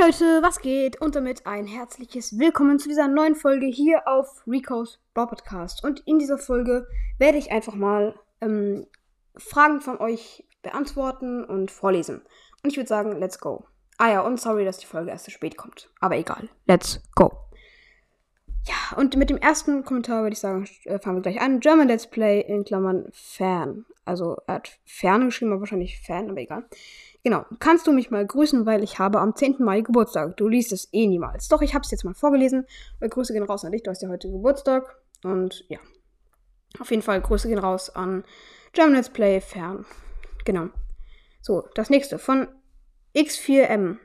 Leute, was geht? Und damit ein herzliches Willkommen zu dieser neuen Folge hier auf Rico's Brawl Podcast. Und in dieser Folge werde ich einfach mal ähm, Fragen von euch beantworten und vorlesen. Und ich würde sagen, let's go. Ah ja, und sorry, dass die Folge erst zu spät kommt. Aber egal, let's go. Ja, und mit dem ersten Kommentar würde ich sagen, äh, fangen wir gleich an. German Let's Play in Klammern Fan. Also er hat Ferne geschrieben, aber wahrscheinlich Fan, aber egal. Genau. Kannst du mich mal grüßen, weil ich habe am 10. Mai Geburtstag. Du liest es eh niemals. Doch, ich habe es jetzt mal vorgelesen. Grüße gehen raus an dich. Du hast ja heute Geburtstag. Und ja. Auf jeden Fall Grüße gehen raus an German Let's Play Fern. Genau. So, das nächste. Von X4M.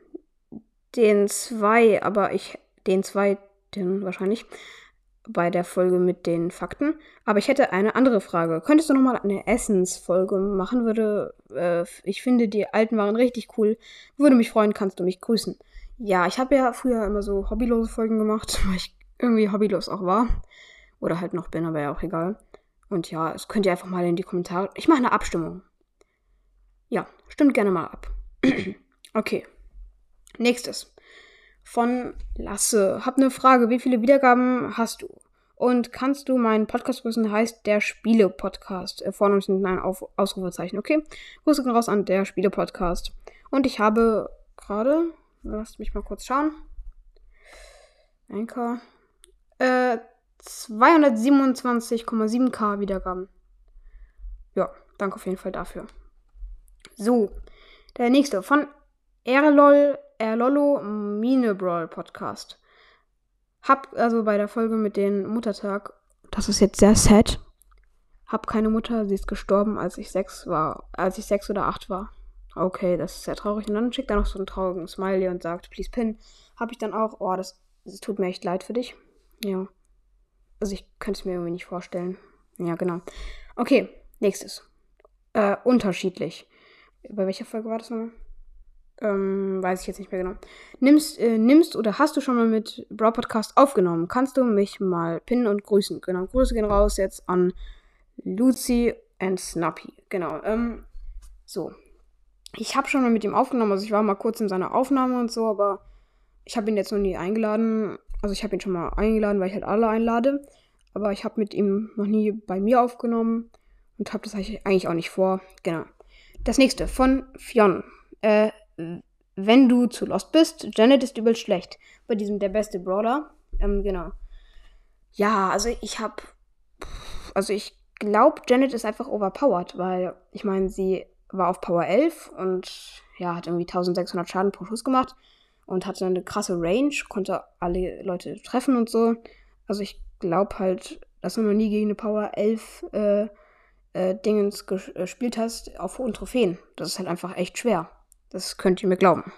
Den 2, aber ich. Den zweiten wahrscheinlich bei der Folge mit den Fakten. Aber ich hätte eine andere Frage. Könntest du nochmal eine Essensfolge machen? Würde, äh, ich finde, die alten waren richtig cool. Würde mich freuen, kannst du mich grüßen. Ja, ich habe ja früher immer so hobbylose Folgen gemacht, weil ich irgendwie hobbylos auch war. Oder halt noch bin, aber ja auch egal. Und ja, es könnt ihr einfach mal in die Kommentare. Ich mache eine Abstimmung. Ja, stimmt gerne mal ab. okay. Nächstes von Lasse. Hab eine Frage. Wie viele Wiedergaben hast du? Und kannst du meinen Podcast grüßen? Heißt der Spiele-Podcast. Äh, vorne sind ein Auf Ausrufezeichen, okay? Grüße gehen raus an der Spiele-Podcast. Und ich habe gerade, lasst mich mal kurz schauen. Anchor. Äh, 227,7k Wiedergaben. Ja, danke auf jeden Fall dafür. So, der nächste von Erlol Erlollo Mine Brawl Podcast. Hab also bei der Folge mit dem Muttertag, das ist jetzt sehr sad. Hab keine Mutter, sie ist gestorben, als ich sechs war, als ich sechs oder acht war. Okay, das ist sehr traurig. Und dann schickt er noch so einen traurigen Smiley und sagt, please pin. Hab ich dann auch, oh, das, das tut mir echt leid für dich. Ja. Also ich könnte es mir irgendwie nicht vorstellen. Ja, genau. Okay, nächstes. Äh, unterschiedlich. Bei welcher Folge war das nochmal? Ähm, weiß ich jetzt nicht mehr genau. Nimmst, äh, nimmst oder hast du schon mal mit Brawl Podcast aufgenommen? Kannst du mich mal pinnen und grüßen? Genau, Grüße gehen raus jetzt an Lucy and Snappy. Genau, ähm, so. Ich habe schon mal mit ihm aufgenommen, also ich war mal kurz in seiner Aufnahme und so, aber ich habe ihn jetzt noch nie eingeladen. Also ich habe ihn schon mal eingeladen, weil ich halt alle einlade. Aber ich habe mit ihm noch nie bei mir aufgenommen und habe das eigentlich auch nicht vor. Genau. Das nächste von Fionn. Äh, wenn du zu lost bist, Janet ist übel schlecht. Bei diesem der beste Brawler. Ähm, genau. Ja, also ich hab. Also ich glaube, Janet ist einfach overpowered, weil ich meine, sie war auf Power 11 und ja, hat irgendwie 1600 Schaden pro Schuss gemacht und hatte eine krasse Range, konnte alle Leute treffen und so. Also ich glaube halt, dass du noch nie gegen eine Power 11 äh, äh, Dingens gespielt hast auf hohen Trophäen. Das ist halt einfach echt schwer. Das könnt ihr mir glauben.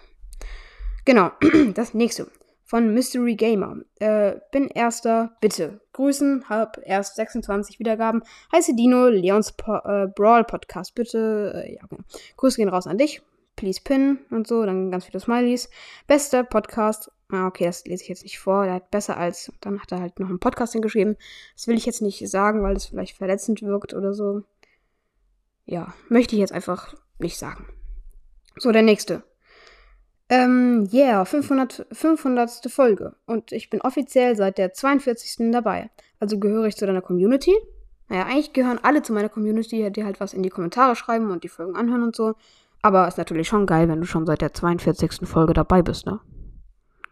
Genau, das nächste. Von Mystery Gamer. Äh, bin erster, bitte. Grüßen, hab erst 26 Wiedergaben. Heiße Dino, Leons po äh, Brawl Podcast. Bitte, äh, ja, genau. Grüße gehen raus an dich. Please pin und so. Dann ganz viele Smileys. Bester Podcast. Ah, okay, das lese ich jetzt nicht vor. Der hat besser als. Dann hat er halt noch einen Podcast hingeschrieben. Das will ich jetzt nicht sagen, weil das vielleicht verletzend wirkt oder so. Ja, möchte ich jetzt einfach nicht sagen. So, der nächste. Ähm, yeah, 500, 500. Folge. Und ich bin offiziell seit der 42. dabei. Also gehöre ich zu deiner Community. Naja, eigentlich gehören alle zu meiner Community, die halt was in die Kommentare schreiben und die Folgen anhören und so. Aber ist natürlich schon geil, wenn du schon seit der 42. Folge dabei bist, ne?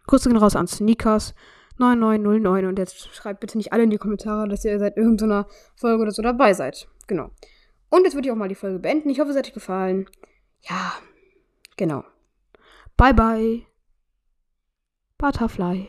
Grüße gehen raus an Sneakers 9909 und jetzt schreibt bitte nicht alle in die Kommentare, dass ihr seit irgendeiner Folge oder so dabei seid. Genau. Und jetzt würde ich auch mal die Folge beenden. Ich hoffe, es hat euch gefallen. Ja, Genau. Bye bye. Butterfly.